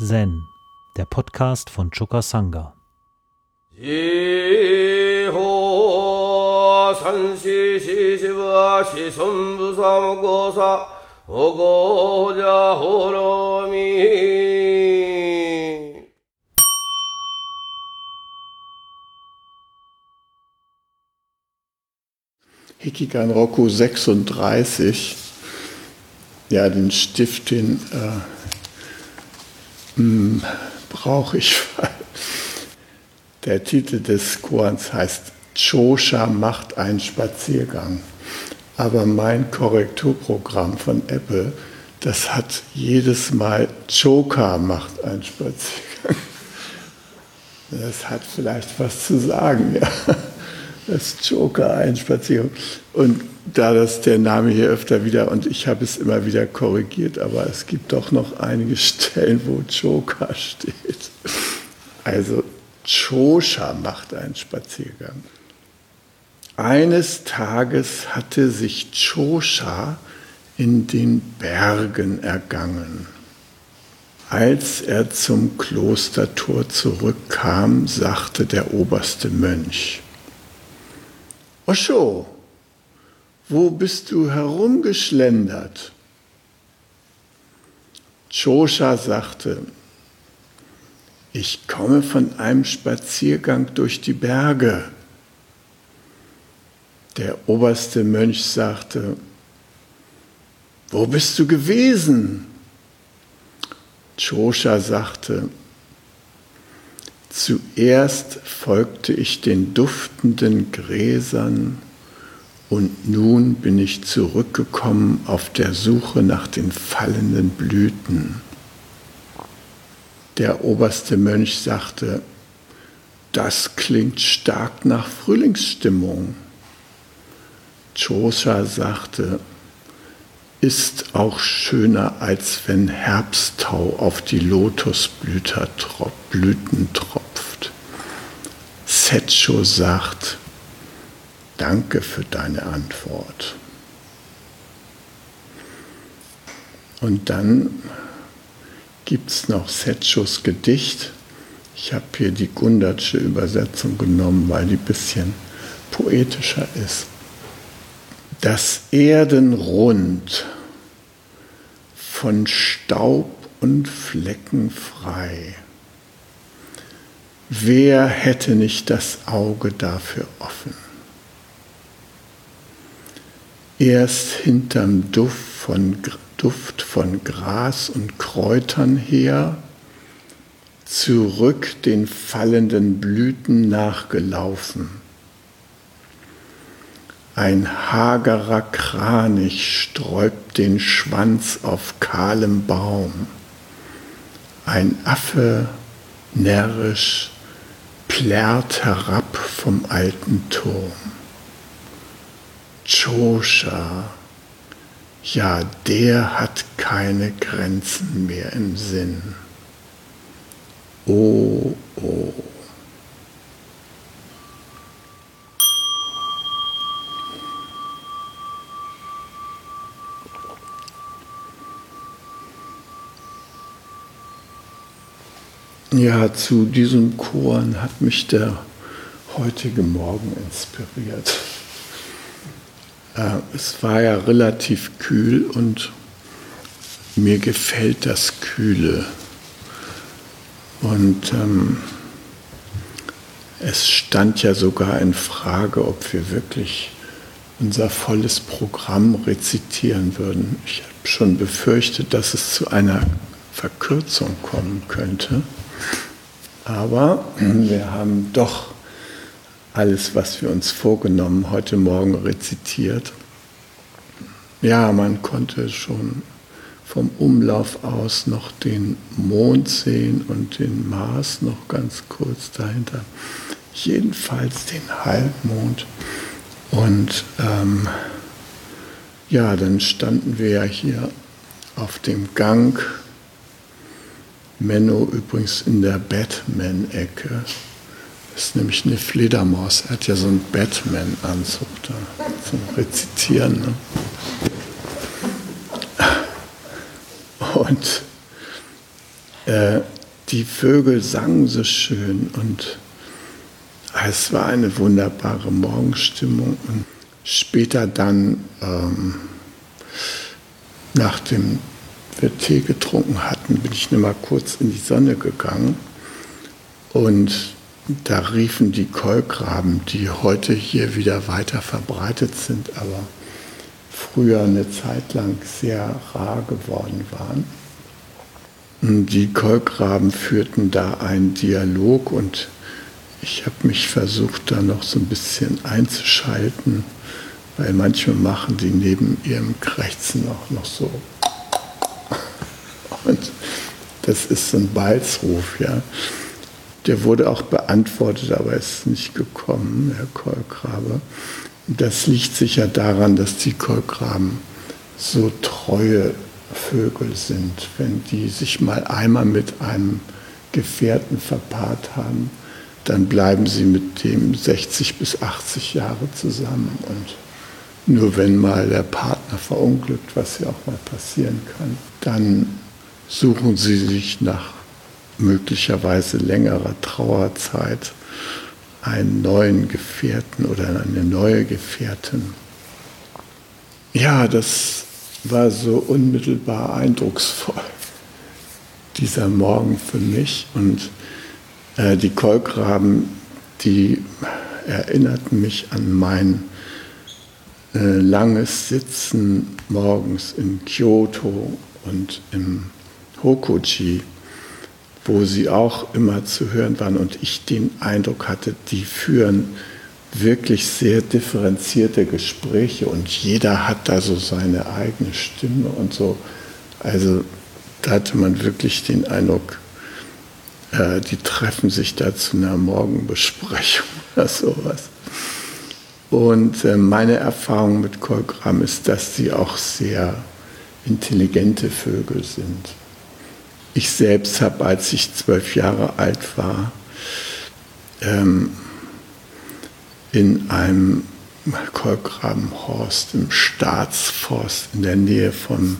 Zen, der Podcast von Choka Sangha. Hikigan Roku 36, ja, den Stift, den äh, brauche ich. Der Titel des Korans heißt Chosha macht einen Spaziergang. Aber mein Korrekturprogramm von Apple, das hat jedes Mal Choka macht einen Spaziergang. Das hat vielleicht was zu sagen, ja. Das Joker ein Spaziergang. Und da das der Name hier öfter wieder, und ich habe es immer wieder korrigiert, aber es gibt doch noch einige Stellen, wo Joker steht. Also Chosha macht einen Spaziergang. Eines Tages hatte sich Chosha in den Bergen ergangen. Als er zum Klostertor zurückkam, sagte der oberste Mönch, Osho, wo bist du herumgeschlendert? Chosha sagte, ich komme von einem Spaziergang durch die Berge. Der oberste Mönch sagte, wo bist du gewesen? Chosha sagte, zuerst folgte ich den duftenden Gräsern und nun bin ich zurückgekommen auf der Suche nach den fallenden Blüten. Der oberste Mönch sagte, das klingt stark nach Frühlingsstimmung. Chosha sagte, ist auch schöner, als wenn Herbsttau auf die Lotusblüten tropft. Setcho sagt, Danke für deine Antwort. Und dann gibt es noch Setschos Gedicht. Ich habe hier die Gundatsche Übersetzung genommen, weil die ein bisschen poetischer ist. Das Erdenrund von Staub und Flecken frei. Wer hätte nicht das Auge dafür offen? erst hinterm Duft von, Duft von Gras und Kräutern her, zurück den fallenden Blüten nachgelaufen. Ein hagerer Kranich sträubt den Schwanz auf kahlem Baum. Ein Affe närrisch plärrt herab vom alten Turm. Chosha, ja, der hat keine Grenzen mehr im Sinn. Oh, oh. Ja, zu diesem Choren hat mich der heutige Morgen inspiriert. Äh, es war ja relativ kühl und mir gefällt das Kühle. Und ähm, es stand ja sogar in Frage, ob wir wirklich unser volles Programm rezitieren würden. Ich habe schon befürchtet, dass es zu einer Verkürzung kommen könnte. Aber wir haben doch alles, was wir uns vorgenommen heute Morgen rezitiert. Ja, man konnte schon vom Umlauf aus noch den Mond sehen und den Mars noch ganz kurz dahinter. Jedenfalls den Halbmond. Und ähm, ja, dann standen wir ja hier auf dem Gang. Menno übrigens in der Batman-Ecke ist nämlich eine Fledermaus. Er hat ja so einen Batman-Anzug da zum Rezitieren. Ne? Und äh, die Vögel sangen so schön und es war eine wunderbare Morgenstimmung. Und später dann, ähm, nachdem wir Tee getrunken hatten, bin ich nur mal kurz in die Sonne gegangen und da riefen die Kolkraben, die heute hier wieder weiter verbreitet sind, aber früher eine Zeit lang sehr rar geworden waren. Die Kolkraben führten da einen Dialog und ich habe mich versucht, da noch so ein bisschen einzuschalten, weil manchmal machen die neben ihrem Krächzen auch noch so. Und das ist so ein Balzruf, ja. Der wurde auch beantwortet, aber ist nicht gekommen, Herr Kolkrabe. Das liegt sicher daran, dass die Kolkraben so treue Vögel sind. Wenn die sich mal einmal mit einem Gefährten verpaart haben, dann bleiben sie mit dem 60 bis 80 Jahre zusammen. Und nur wenn mal der Partner verunglückt, was ja auch mal passieren kann, dann suchen sie sich nach möglicherweise längerer Trauerzeit einen neuen Gefährten oder eine neue Gefährtin. Ja, das war so unmittelbar eindrucksvoll, dieser Morgen für mich. Und äh, die Kolkraben, die erinnerten mich an mein äh, langes Sitzen morgens in Kyoto und im Hokuji wo sie auch immer zu hören waren und ich den Eindruck hatte, die führen wirklich sehr differenzierte Gespräche und jeder hat da so seine eigene Stimme und so. Also da hatte man wirklich den Eindruck, äh, die treffen sich da zu einer Morgenbesprechung oder sowas. Und äh, meine Erfahrung mit Kolgram ist, dass sie auch sehr intelligente Vögel sind. Ich selbst habe, als ich zwölf Jahre alt war, ähm, in einem Kolkrabenhorst im Staatsforst in der Nähe vom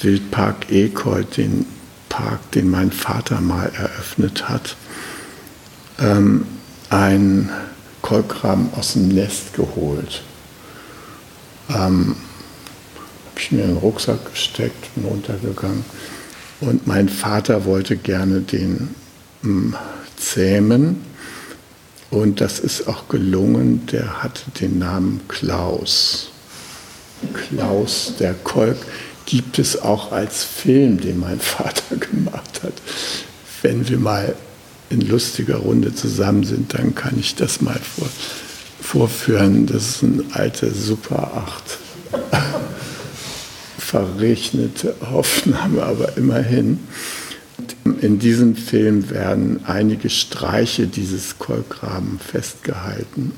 Wildpark Ekold, den Park, den mein Vater mal eröffnet hat, ähm, ein Kolkraben aus dem Nest geholt. Ähm, habe ich mir in den Rucksack gesteckt und runtergegangen. Und mein Vater wollte gerne den hm, zähmen. Und das ist auch gelungen. Der hatte den Namen Klaus. Klaus der Kolk gibt es auch als Film, den mein Vater gemacht hat. Wenn wir mal in lustiger Runde zusammen sind, dann kann ich das mal vor, vorführen. Das ist ein alter Super 8 verrechnete Aufnahme, aber immerhin. In diesem Film werden einige Streiche dieses Kolkraben festgehalten.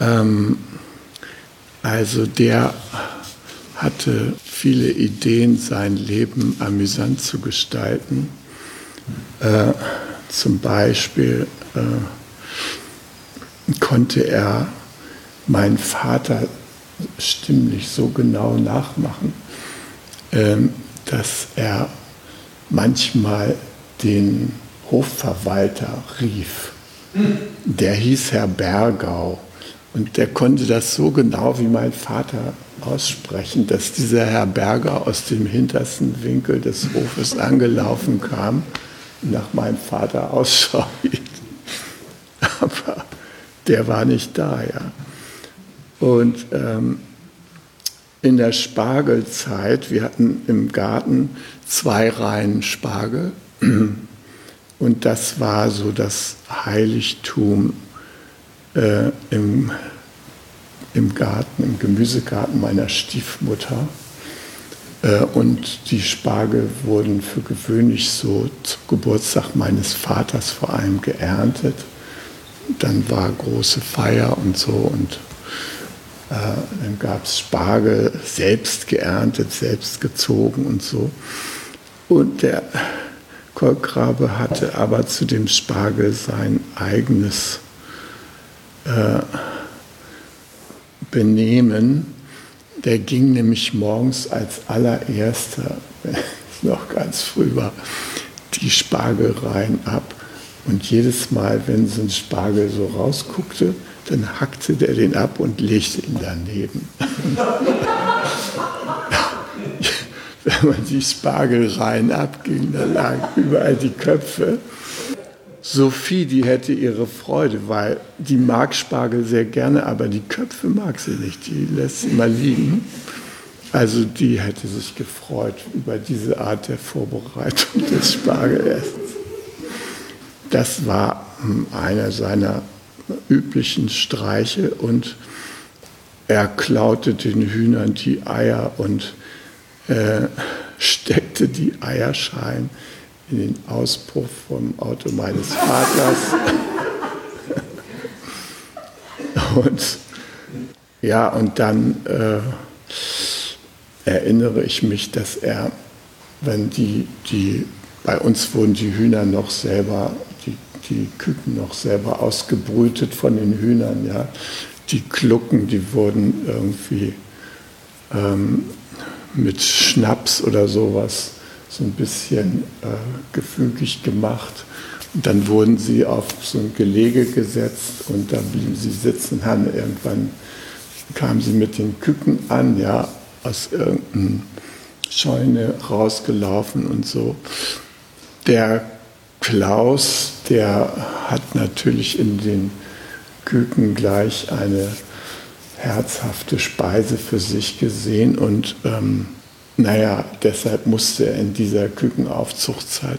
Ähm, also der hatte viele Ideen, sein Leben amüsant zu gestalten. Äh, zum Beispiel äh, konnte er meinen Vater stimmlich so genau nachmachen, ähm, dass er manchmal den Hofverwalter rief. Der hieß Herr Bergau und der konnte das so genau wie mein Vater aussprechen, dass dieser Herr Berger aus dem hintersten Winkel des Hofes angelaufen kam und nach meinem Vater Ausschau. Aber der war nicht da, ja. Und ähm, in der Spargelzeit, wir hatten im Garten zwei Reihen Spargel und das war so das Heiligtum äh, im, im Garten, im Gemüsegarten meiner Stiefmutter. Äh, und die Spargel wurden für gewöhnlich so zum Geburtstag meines Vaters vor allem geerntet. Dann war große Feier und so und dann gab es Spargel, selbst geerntet, selbst gezogen und so. Und der Kolkrabe hatte aber zu dem Spargel sein eigenes äh, Benehmen. Der ging nämlich morgens als allererster, wenn noch ganz früh war, die Spargelreihen ab. Und jedes Mal, wenn so ein Spargel so rausguckte, dann hackte der den ab und legte ihn daneben. wenn man die Spargelreihen abging, da lagen überall die Köpfe. Sophie, die hätte ihre Freude, weil die mag Spargel sehr gerne, aber die Köpfe mag sie nicht, die lässt sie mal liegen. Also die hätte sich gefreut über diese Art der Vorbereitung des Spargelessens. Das war hm, einer seiner üblichen Streiche und er klaute den Hühnern die Eier und äh, steckte die Eierschalen in den Auspuff vom Auto meines Vaters. und ja, und dann äh, erinnere ich mich, dass er, wenn die, die, bei uns wurden die Hühner noch selber, die, Küken noch selber ausgebrütet von den Hühnern, ja. Die Klucken, die wurden irgendwie ähm, mit Schnaps oder sowas so ein bisschen äh, gefügig gemacht. Und dann wurden sie auf so ein Gelege gesetzt und da blieben sie sitzen. Haben irgendwann kamen sie mit den Küken an, ja, aus irgendeiner Scheune rausgelaufen und so. Der Klaus, der hat natürlich in den Küken gleich eine herzhafte Speise für sich gesehen und ähm, naja, deshalb musste er in dieser Kükenaufzuchtzeit,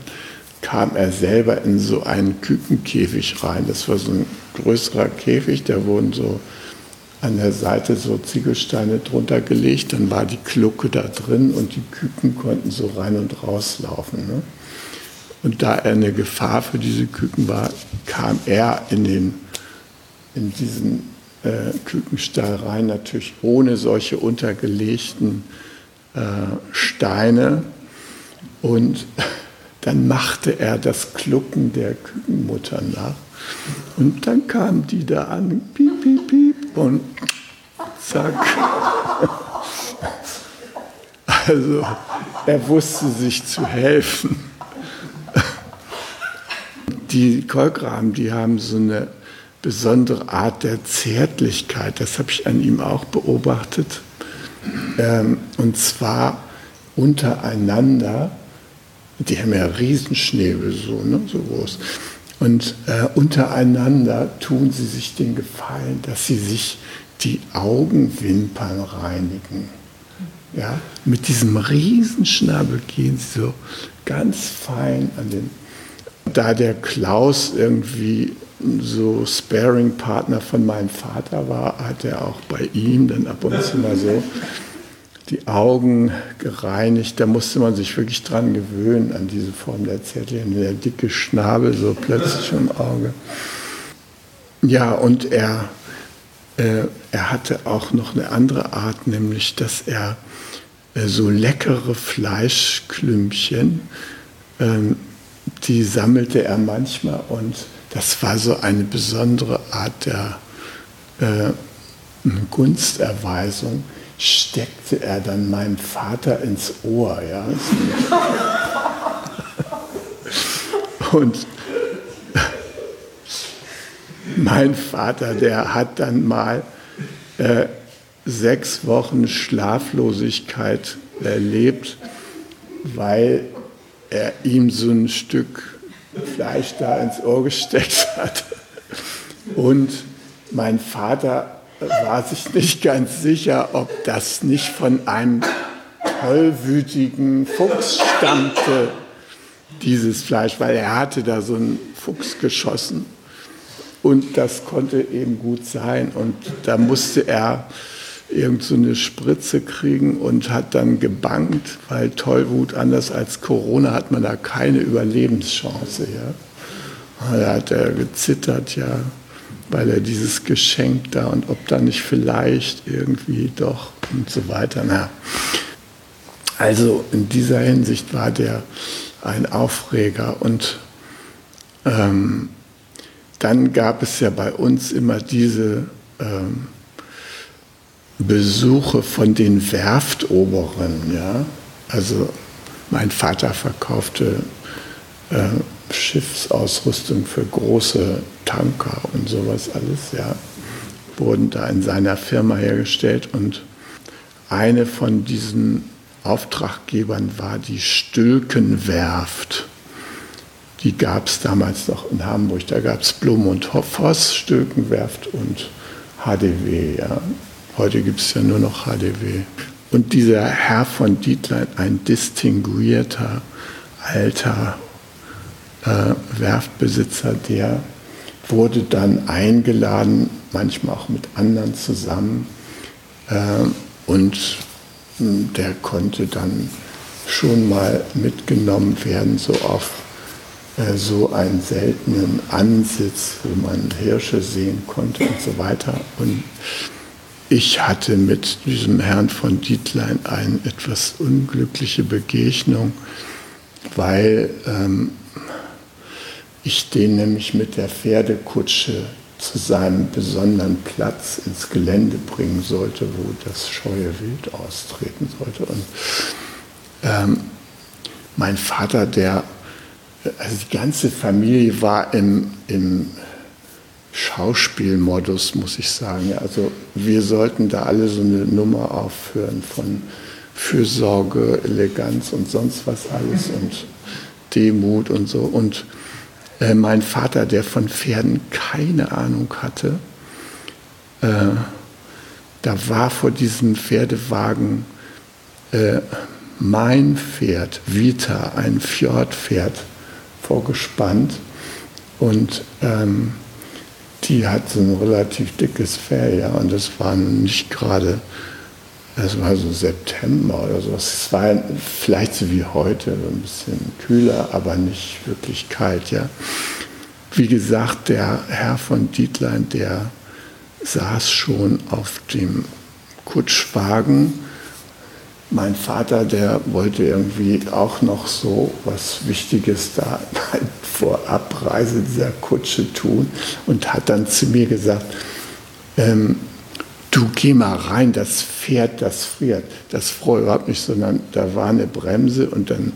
kam er selber in so einen Kükenkäfig rein. Das war so ein größerer Käfig, da wurden so an der Seite so Ziegelsteine drunter gelegt, dann war die Klucke da drin und die Küken konnten so rein und rauslaufen. Ne? Und da er eine Gefahr für diese Küken war, kam er in, den, in diesen äh, Kükenstall rein, natürlich ohne solche untergelegten äh, Steine. Und dann machte er das Klucken der Kükenmutter nach. Und dann kamen die da an, piep, piep, piep, und zack. Also er wusste sich zu helfen. Die Kolkraben, die haben so eine besondere Art der Zärtlichkeit. Das habe ich an ihm auch beobachtet. Ähm, und zwar untereinander. Die haben ja Riesenschnäbel, so, ne, so groß. Und äh, untereinander tun sie sich den Gefallen, dass sie sich die Augenwimpern reinigen. Ja, mit diesem Riesenschnabel gehen sie so ganz fein an den. Da der Klaus irgendwie so Sparing-Partner von meinem Vater war, hat er auch bei ihm dann ab und zu mal so die Augen gereinigt. Da musste man sich wirklich dran gewöhnen, an diese Form der Zärtlichkeit. Der dicke Schnabel so plötzlich im Auge. Ja, und er, äh, er hatte auch noch eine andere Art, nämlich dass er äh, so leckere Fleischklümpchen, äh, die sammelte er manchmal und das war so eine besondere Art der äh, Gunsterweisung, steckte er dann meinem Vater ins Ohr. Ja? Und mein Vater, der hat dann mal äh, sechs Wochen Schlaflosigkeit erlebt, weil er ihm so ein Stück Fleisch da ins Ohr gesteckt hat. Und mein Vater war sich nicht ganz sicher, ob das nicht von einem tollwütigen Fuchs stammte, dieses Fleisch, weil er hatte da so einen Fuchs geschossen. Und das konnte eben gut sein. Und da musste er irgend so eine Spritze kriegen und hat dann gebankt, weil Tollwut, anders als Corona, hat man da keine Überlebenschance. Ja. Da hat er gezittert, ja, weil er dieses Geschenk da und ob da nicht vielleicht irgendwie doch und so weiter. Na. Also in dieser Hinsicht war der ein Aufreger und ähm, dann gab es ja bei uns immer diese ähm, Besuche von den Werftoberen, ja, also Mein Vater verkaufte äh, Schiffsausrüstung für große Tanker und sowas alles, ja, wurden da in seiner Firma hergestellt und eine von diesen Auftraggebern war die Stülkenwerft. Die gab es damals noch in Hamburg. Da gab es Blum und Voss, Stülkenwerft und HDW. Ja. Heute gibt es ja nur noch HDW. Und dieser Herr von Dietlein, ein distinguierter, alter äh, Werftbesitzer, der wurde dann eingeladen, manchmal auch mit anderen zusammen. Äh, und hm, der konnte dann schon mal mitgenommen werden, so auf äh, so einen seltenen Ansitz, wo man Hirsche sehen konnte und so weiter. Und ich hatte mit diesem Herrn von Dietlein eine etwas unglückliche Begegnung, weil ähm, ich den nämlich mit der Pferdekutsche zu seinem besonderen Platz ins Gelände bringen sollte, wo das scheue Wild austreten sollte. Und ähm, mein Vater, der, also die ganze Familie war im, im Schauspielmodus, muss ich sagen. Also wir sollten da alle so eine Nummer aufführen von Fürsorge, Eleganz und sonst was alles und Demut und so. Und äh, mein Vater, der von Pferden keine Ahnung hatte, äh, da war vor diesem Pferdewagen äh, mein Pferd, Vita, ein Fjordpferd, vorgespannt. Und ähm, die hat so ein relativ dickes Fell, ja, und das war nicht gerade, es war so September oder so. Es war vielleicht so wie heute, so ein bisschen kühler, aber nicht wirklich kalt, ja. Wie gesagt, der Herr von Dietlein, der saß schon auf dem Kutschwagen mein Vater, der wollte irgendwie auch noch so was Wichtiges da vor Abreise dieser Kutsche tun und hat dann zu mir gesagt, ähm, du geh mal rein, das Pferd, das friert. Das freut überhaupt nicht, sondern da war eine Bremse und dann,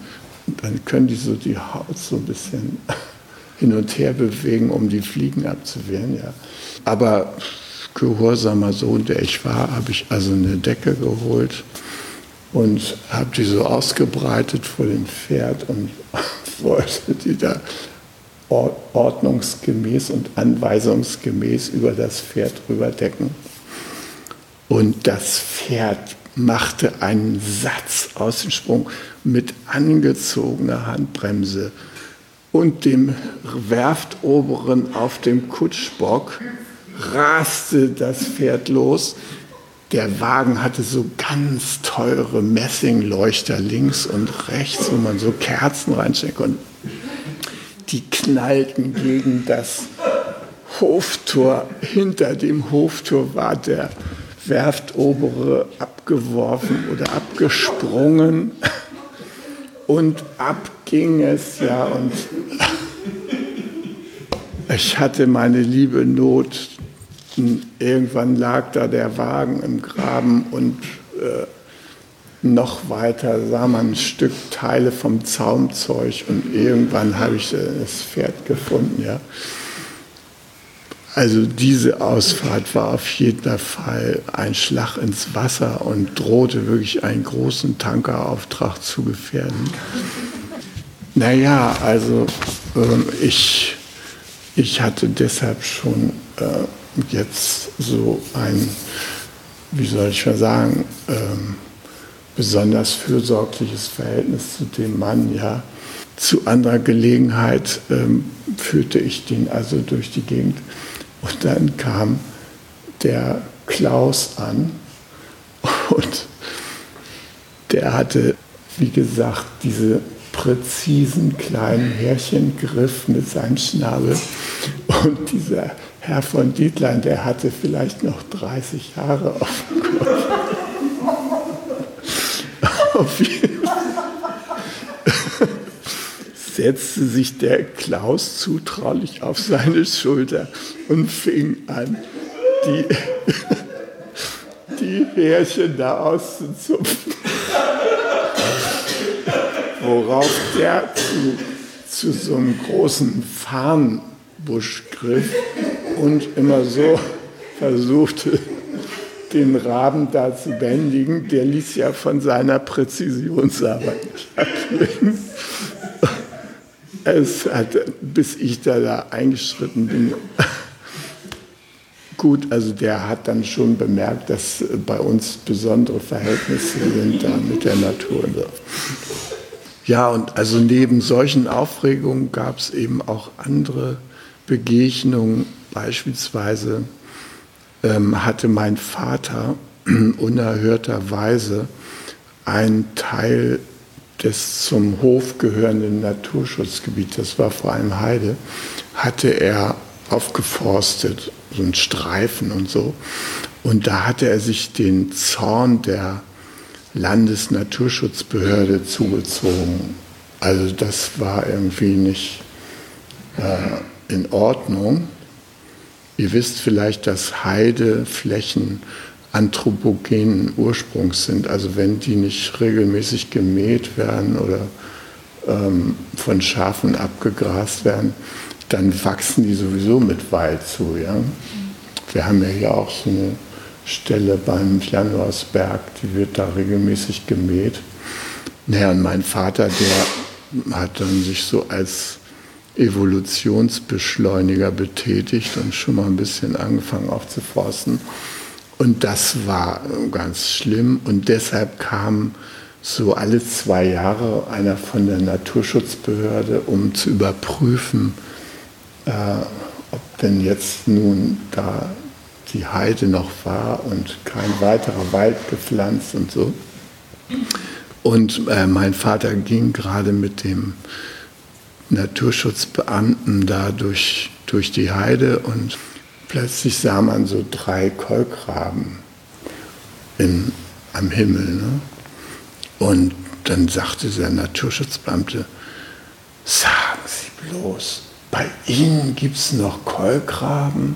dann können die so die Haut so ein bisschen hin und her bewegen, um die Fliegen abzuwehren. Ja. Aber gehorsamer Sohn, der ich war, habe ich also eine Decke geholt und habe die so ausgebreitet vor dem Pferd und wollte die da ordnungsgemäß und anweisungsgemäß über das Pferd rüberdecken. Und das Pferd machte einen Satz aus dem Sprung mit angezogener Handbremse und dem Werftoberen auf dem Kutschbock raste das Pferd los der Wagen hatte so ganz teure Messingleuchter links und rechts, wo man so Kerzen reinsteckt konnte. Die knallten gegen das Hoftor. Hinter dem Hoftor war der Werftobere abgeworfen oder abgesprungen. Und ab ging es, ja. Und ich hatte meine liebe Not irgendwann lag da der Wagen im Graben und äh, noch weiter sah man ein Stück Teile vom Zaumzeug und irgendwann habe ich äh, das Pferd gefunden. Ja. Also diese Ausfahrt war auf jeden Fall ein Schlag ins Wasser und drohte wirklich einen großen Tankerauftrag zu gefährden. Naja, also äh, ich, ich hatte deshalb schon äh, jetzt so ein, wie soll ich mal sagen, ähm, besonders fürsorgliches Verhältnis zu dem Mann, ja. Zu anderer Gelegenheit ähm, führte ich den also durch die Gegend. Und dann kam der Klaus an. Und der hatte, wie gesagt, diese präzisen kleinen Härchengriff mit seinem Schnabel. Und dieser Herr von Dietlein, der hatte vielleicht noch 30 Jahre auf dem Kopf. auf jeden setzte sich der Klaus zutraulich auf seine Schulter und fing an, die, die Härchen da auszuzupfen. worauf der zu, zu so einem großen Farnbusch griff und immer so versuchte, den Raben da zu bändigen. Der ließ ja von seiner Präzisionsarbeit ablegen. Es hat, bis ich da, da eingeschritten bin, gut, also der hat dann schon bemerkt, dass bei uns besondere Verhältnisse sind da mit der Natur. Ja, und also neben solchen Aufregungen gab es eben auch andere Begegnungen. Beispielsweise ähm, hatte mein Vater unerhörterweise einen Teil des zum Hof gehörenden Naturschutzgebiets, das war vor allem Heide, hatte er aufgeforstet, so ein Streifen und so. Und da hatte er sich den Zorn der Landesnaturschutzbehörde zugezogen. Also das war irgendwie nicht äh, in Ordnung. Ihr wisst vielleicht, dass Heideflächen anthropogenen Ursprungs sind. Also wenn die nicht regelmäßig gemäht werden oder ähm, von Schafen abgegrast werden, dann wachsen die sowieso mit Wald zu. Ja? Wir haben ja hier auch so eine Stelle beim Januarsberg, die wird da regelmäßig gemäht. Naja, und mein Vater, der hat dann sich so als Evolutionsbeschleuniger betätigt und schon mal ein bisschen angefangen aufzuforsten. Und das war ganz schlimm und deshalb kam so alle zwei Jahre einer von der Naturschutzbehörde, um zu überprüfen, äh, ob denn jetzt nun da die Heide noch war und kein weiterer Wald gepflanzt und so. Und äh, mein Vater ging gerade mit dem Naturschutzbeamten da durch, durch die Heide und plötzlich sah man so drei Kolkraben im, am Himmel. Ne? Und dann sagte der Naturschutzbeamte, sagen Sie bloß, bei Ihnen gibt es noch Kolkraben?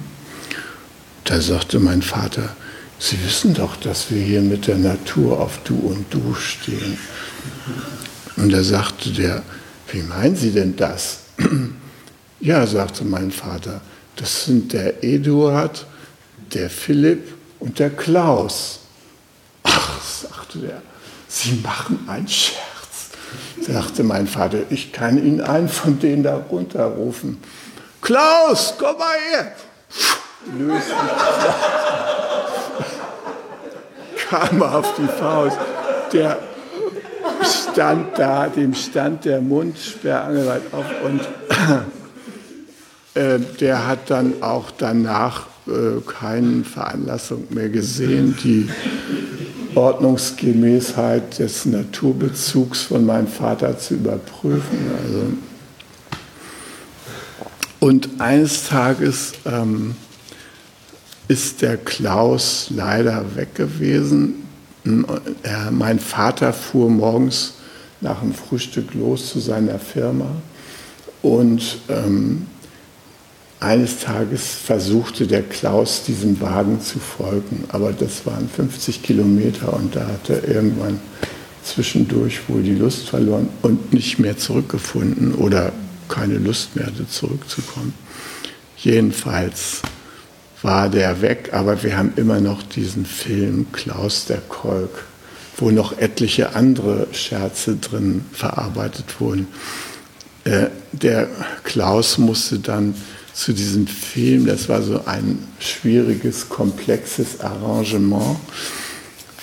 Da sagte mein Vater, Sie wissen doch, dass wir hier mit der Natur auf Du und Du stehen. Und da sagte der, wie meinen Sie denn das? ja, sagte mein Vater, das sind der Eduard, der Philipp und der Klaus. Ach, sagte der, Sie machen einen Scherz sagte mein Vater, ich kann ihn einen von denen da runterrufen. Klaus, komm mal her! Löst kam auf die Faust. Der stand da, dem stand der Mund sperrangelweit auf und äh, der hat dann auch danach äh, keine Veranlassung mehr gesehen, die Ordnungsgemäßheit des Naturbezugs von meinem Vater zu überprüfen. Also und eines Tages ähm, ist der Klaus leider weg gewesen. Er, mein Vater fuhr morgens nach dem Frühstück los zu seiner Firma und ähm, eines Tages versuchte der Klaus diesem Wagen zu folgen, aber das waren 50 Kilometer und da hat er irgendwann zwischendurch wohl die Lust verloren und nicht mehr zurückgefunden oder keine Lust mehr hatte zurückzukommen. Jedenfalls war der weg, aber wir haben immer noch diesen Film Klaus der Kolk, wo noch etliche andere Scherze drin verarbeitet wurden. Äh, der Klaus musste dann zu diesem Film. Das war so ein schwieriges, komplexes Arrangement,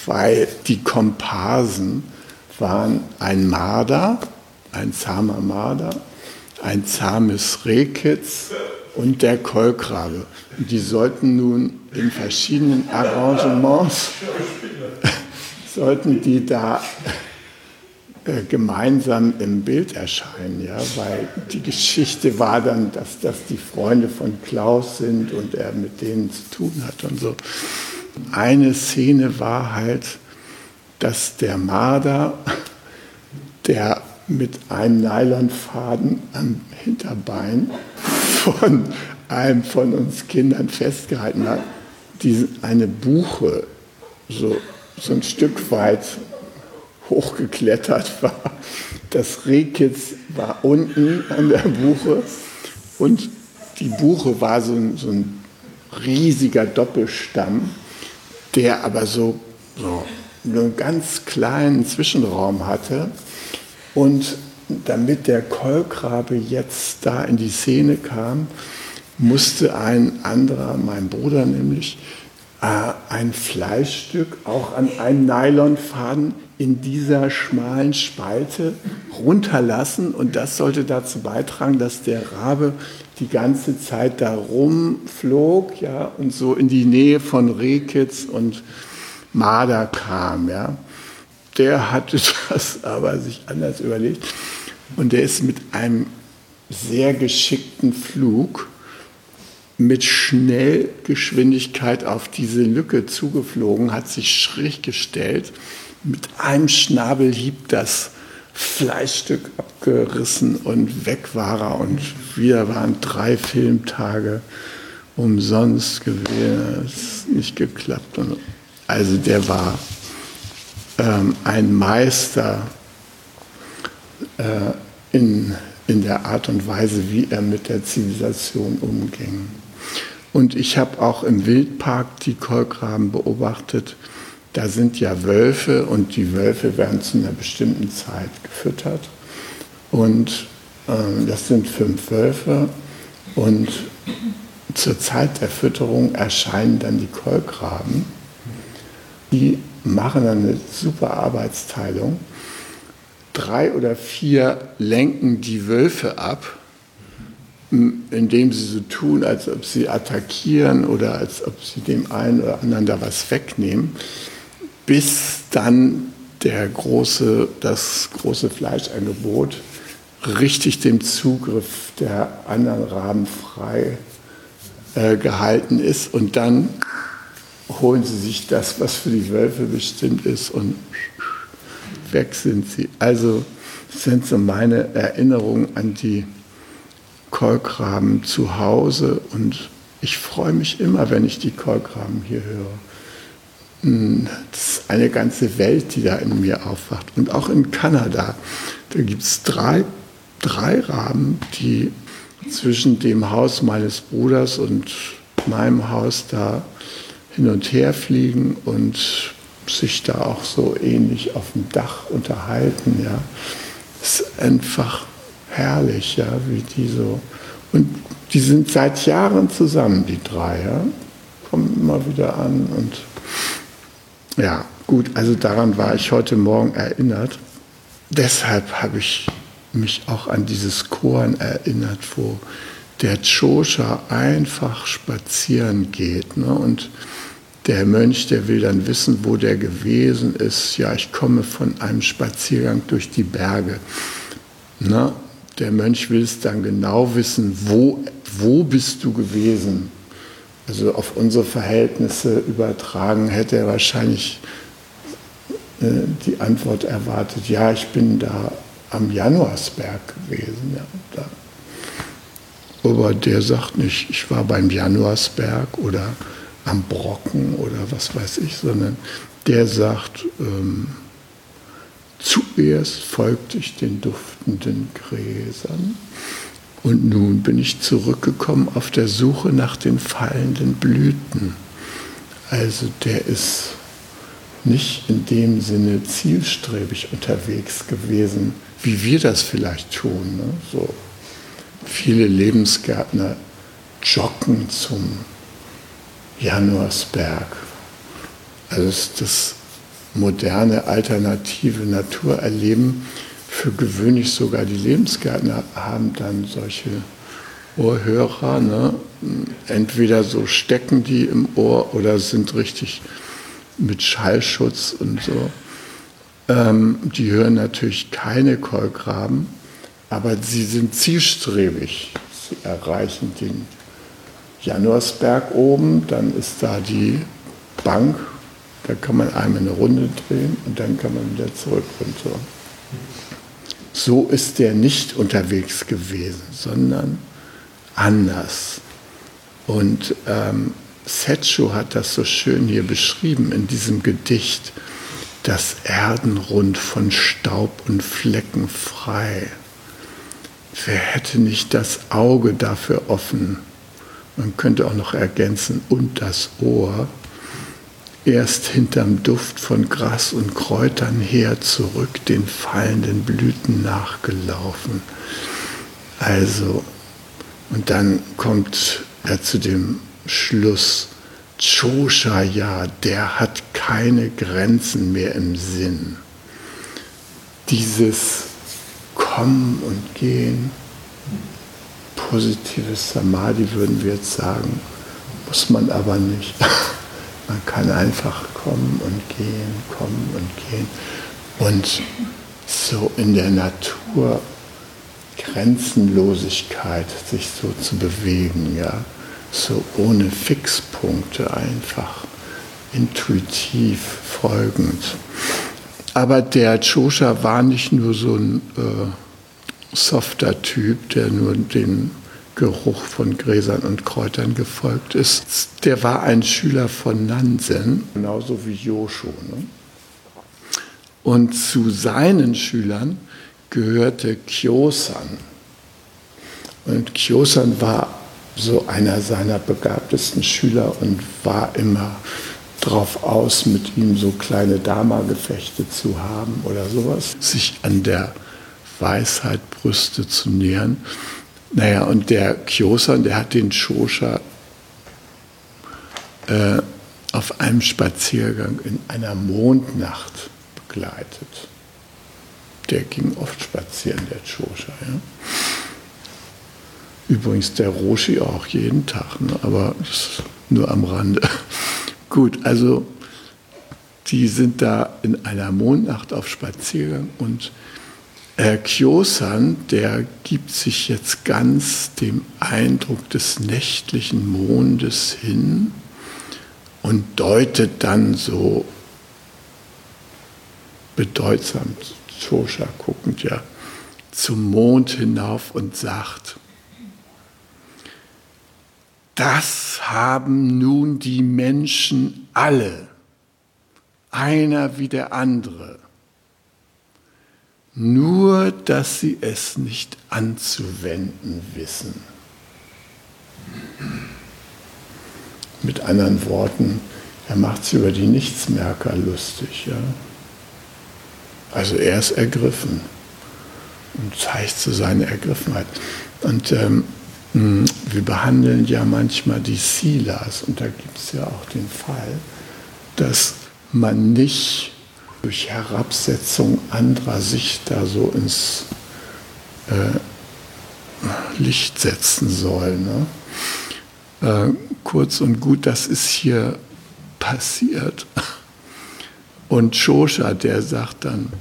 weil die Komparsen waren ein Marder, ein zahmer Marder, ein zahmes Rehkitz und der Kolkrabe. Die sollten nun in verschiedenen Arrangements, sollten die da äh, gemeinsam im Bild erscheinen, ja, weil die Geschichte war dann, dass das die Freunde von Klaus sind und er mit denen zu tun hat und so. Eine Szene war halt, dass der Marder, der mit einem Nylonfaden am Hinterbein von einem von uns Kindern festgehalten hat, die eine Buche so, so ein Stück weit hochgeklettert war. Das Rehkitz war unten an der Buche und die Buche war so ein, so ein riesiger Doppelstamm, der aber so, so einen ganz kleinen Zwischenraum hatte. Und damit der Kolkrabe jetzt da in die Szene kam, musste ein anderer, mein Bruder nämlich, ein Fleischstück auch an einen Nylonfaden in dieser schmalen Spalte runterlassen und das sollte dazu beitragen, dass der Rabe die ganze Zeit da rumflog ja, und so in die Nähe von Rehkitz und Marder kam. Ja. Der hatte das aber sich anders überlegt und der ist mit einem sehr geschickten Flug mit Schnellgeschwindigkeit auf diese Lücke zugeflogen, hat sich schräg gestellt, mit einem Schnabelhieb das Fleischstück abgerissen und weg war er. Und wieder waren drei Filmtage umsonst gewesen. Es ist nicht geklappt. Und also der war ähm, ein Meister äh, in, in der Art und Weise, wie er mit der Zivilisation umging. Und ich habe auch im Wildpark die Kolkraben beobachtet. Da sind ja Wölfe und die Wölfe werden zu einer bestimmten Zeit gefüttert. Und äh, das sind fünf Wölfe. Und zur Zeit der Fütterung erscheinen dann die Kolkraben. Die machen dann eine super Arbeitsteilung. Drei oder vier lenken die Wölfe ab indem sie so tun, als ob sie attackieren oder als ob sie dem einen oder anderen da was wegnehmen, bis dann der große, das große Fleischangebot richtig dem Zugriff der anderen Raben frei äh, gehalten ist und dann holen sie sich das, was für die Wölfe bestimmt ist und weg sind sie. Also das sind so meine Erinnerungen an die Kolkraben zu Hause und ich freue mich immer, wenn ich die Kolkraben hier höre. Hm, das ist eine ganze Welt, die da in mir aufwacht. Und auch in Kanada, da gibt es drei, drei Raben, die zwischen dem Haus meines Bruders und meinem Haus da hin und her fliegen und sich da auch so ähnlich auf dem Dach unterhalten. Ja. Es ist einfach herrlich, ja, wie die so. Und die sind seit Jahren zusammen, die drei, ja. Kommen immer wieder an und ja, gut, also daran war ich heute Morgen erinnert. Deshalb habe ich mich auch an dieses Korn erinnert, wo der Chosha einfach spazieren geht. Ne? Und der Mönch, der will dann wissen, wo der gewesen ist. Ja, ich komme von einem Spaziergang durch die Berge. Ne? Der Mönch will es dann genau wissen, wo, wo bist du gewesen? Also auf unsere Verhältnisse übertragen hätte er wahrscheinlich äh, die Antwort erwartet, ja, ich bin da am Januarsberg gewesen. Ja. Aber der sagt nicht, ich war beim Januarsberg oder am Brocken oder was weiß ich, sondern der sagt, ähm, Zuerst folgte ich den duftenden Gräsern und nun bin ich zurückgekommen auf der Suche nach den fallenden Blüten. Also der ist nicht in dem Sinne zielstrebig unterwegs gewesen, wie wir das vielleicht tun. Ne? So viele Lebensgärtner joggen zum Januarsberg. Also das moderne, alternative Natur erleben. Für gewöhnlich sogar die Lebensgärtner haben dann solche Ohrhörer. Ne? Entweder so stecken die im Ohr oder sind richtig mit Schallschutz und so. Ähm, die hören natürlich keine Kolkraben, aber sie sind zielstrebig. Sie erreichen den Januarsberg oben, dann ist da die Bank da kann man einmal eine Runde drehen und dann kann man wieder zurück und so. Ist der nicht unterwegs gewesen, sondern anders. Und ähm, Setscho hat das so schön hier beschrieben in diesem Gedicht. Da das Erdenrund von Staub und Flecken frei. Wer hätte nicht das Auge dafür offen? Man könnte auch noch ergänzen, und das Ohr, erst hinterm Duft von Gras und Kräutern her zurück den fallenden Blüten nachgelaufen. Also, und dann kommt er zu dem Schluss, Choshaya, der hat keine Grenzen mehr im Sinn. Dieses Kommen und Gehen, positives Samadhi würden wir jetzt sagen, muss man aber nicht. Man kann einfach kommen und gehen, kommen und gehen. Und so in der Natur Grenzenlosigkeit sich so zu bewegen, ja, so ohne Fixpunkte einfach, intuitiv folgend. Aber der Chosha war nicht nur so ein äh, softer Typ, der nur den Geruch von Gräsern und Kräutern gefolgt ist. Der war ein Schüler von Nansen, genauso wie Yosho. Ne? Und zu seinen Schülern gehörte Kyosan. Und Kyosan war so einer seiner begabtesten Schüler und war immer drauf aus, mit ihm so kleine Dharma-Gefechte zu haben oder sowas, sich an der Weisheit Brüste zu nähern. Naja, und der Kyosan, der hat den Shosha äh, auf einem Spaziergang in einer Mondnacht begleitet. Der ging oft spazieren, der Chosha. Ja. Übrigens der Roshi auch jeden Tag, ne? aber nur am Rande. Gut, also die sind da in einer Mondnacht auf Spaziergang und Herr Kyosan, der gibt sich jetzt ganz dem Eindruck des nächtlichen Mondes hin und deutet dann so bedeutsam, Chosha guckend ja, zum Mond hinauf und sagt, das haben nun die Menschen alle, einer wie der andere nur dass sie es nicht anzuwenden wissen. Mit anderen Worten, er macht sich über die Nichtsmerker lustig. Ja? Also er ist ergriffen und zeigt so seine Ergriffenheit. Und ähm, wir behandeln ja manchmal die Silas und da gibt es ja auch den Fall, dass man nicht durch Herabsetzung anderer sich da so ins äh, Licht setzen soll. Ne? Äh, kurz und gut, das ist hier passiert. Und Shosha, der sagt dann,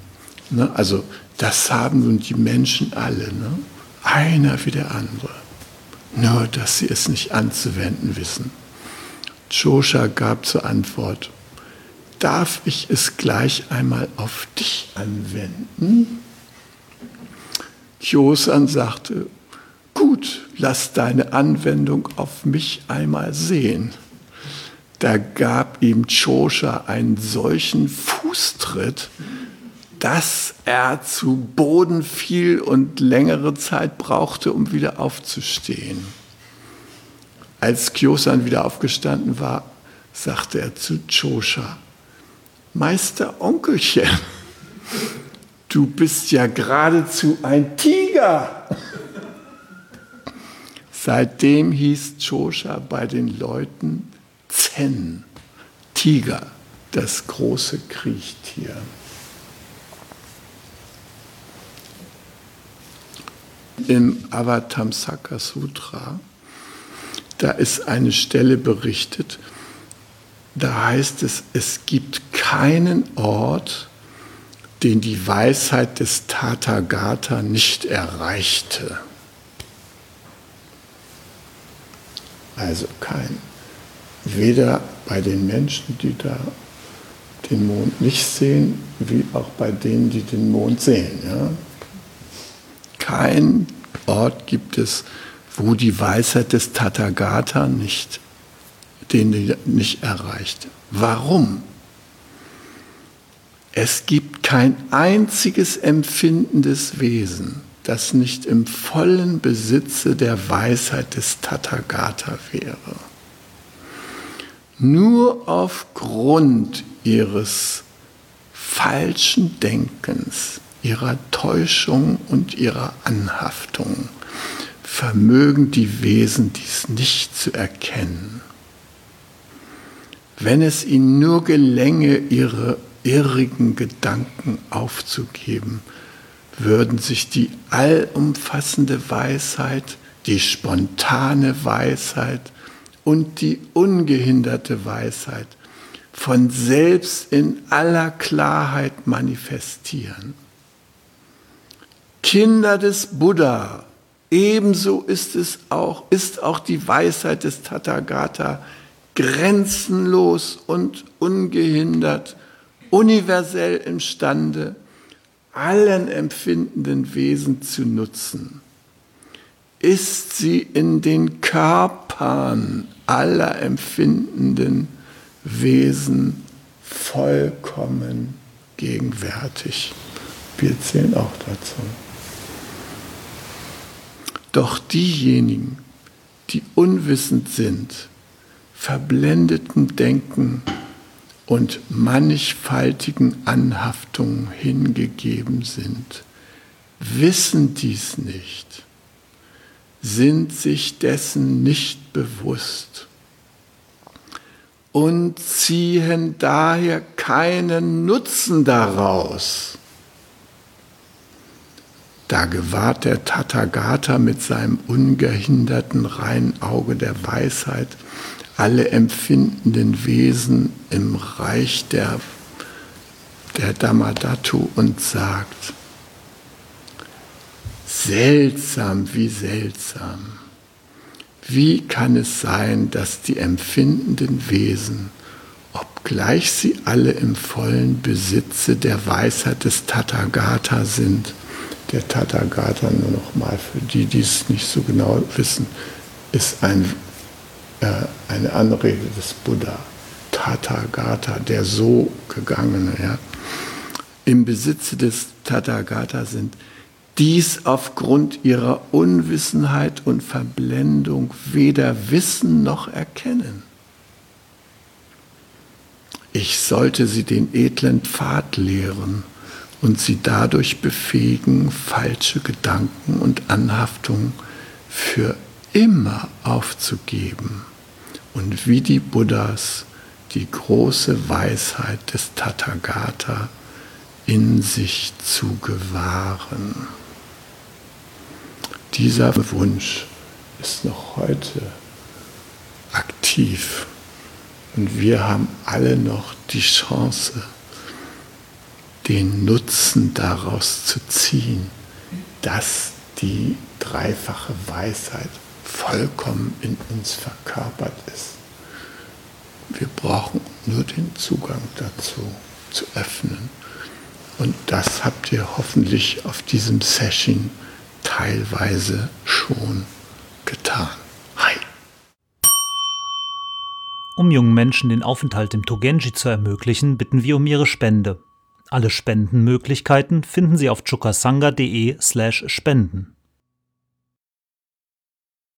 ne, also das haben nun die Menschen alle, ne? einer wie der andere, nur dass sie es nicht anzuwenden wissen. Shosha gab zur Antwort, darf ich es gleich einmal auf dich anwenden? Kyosan sagte, gut, lass deine Anwendung auf mich einmal sehen. Da gab ihm Chosha einen solchen Fußtritt, dass er zu Boden fiel und längere Zeit brauchte, um wieder aufzustehen. Als Kyosan wieder aufgestanden war, sagte er zu Chosha, Meister Onkelchen, du bist ja geradezu ein Tiger. Seitdem hieß Chosha bei den Leuten Zen, Tiger, das große Kriechtier. Im Avatamsaka Sutra, da ist eine Stelle berichtet, da heißt es, es gibt keinen Ort, den die Weisheit des Tathagata nicht erreichte. Also kein. Weder bei den Menschen, die da den Mond nicht sehen, wie auch bei denen, die den Mond sehen. Ja? Kein Ort gibt es, wo die Weisheit des Tathagata nicht den nicht erreicht. Warum? Es gibt kein einziges empfindendes Wesen, das nicht im vollen Besitze der Weisheit des Tathagata wäre. Nur aufgrund ihres falschen Denkens, ihrer Täuschung und ihrer Anhaftung vermögen die Wesen dies nicht zu erkennen. Wenn es ihnen nur gelänge, ihre irrigen Gedanken aufzugeben, würden sich die allumfassende Weisheit, die spontane Weisheit und die ungehinderte Weisheit von selbst in aller Klarheit manifestieren. Kinder des Buddha, ebenso ist es auch, ist auch die Weisheit des Tathagata grenzenlos und ungehindert, universell imstande, allen empfindenden Wesen zu nutzen. Ist sie in den Körpern aller empfindenden Wesen vollkommen gegenwärtig. Wir zählen auch dazu. Doch diejenigen, die unwissend sind, verblendeten Denken und mannigfaltigen Anhaftungen hingegeben sind, wissen dies nicht, sind sich dessen nicht bewusst und ziehen daher keinen Nutzen daraus. Da gewahrt der Tathagata mit seinem ungehinderten reinen Auge der Weisheit alle empfindenden Wesen im Reich der, der Dhammadhatu und sagt, seltsam, wie seltsam. Wie kann es sein, dass die empfindenden Wesen, obgleich sie alle im vollen Besitze der Weisheit des Tathagata sind, der Tathagata nur noch mal für die, die es nicht so genau wissen, ist ein eine Anrede des Buddha, Tathagata, der so gegangene, ja, im Besitze des Tathagata sind, dies aufgrund ihrer Unwissenheit und Verblendung weder wissen noch erkennen. Ich sollte sie den edlen Pfad lehren und sie dadurch befähigen, falsche Gedanken und Anhaftungen für immer aufzugeben und wie die Buddhas die große Weisheit des Tathagata in sich zu gewahren. Dieser Wunsch ist noch heute aktiv und wir haben alle noch die Chance, den Nutzen daraus zu ziehen, dass die dreifache Weisheit vollkommen in uns verkörpert ist. Wir brauchen nur den Zugang dazu zu öffnen. Und das habt ihr hoffentlich auf diesem Session teilweise schon getan. Hi. Um jungen Menschen den Aufenthalt im Togenji zu ermöglichen, bitten wir um ihre Spende. Alle Spendenmöglichkeiten finden Sie auf chukasanga.de slash spenden.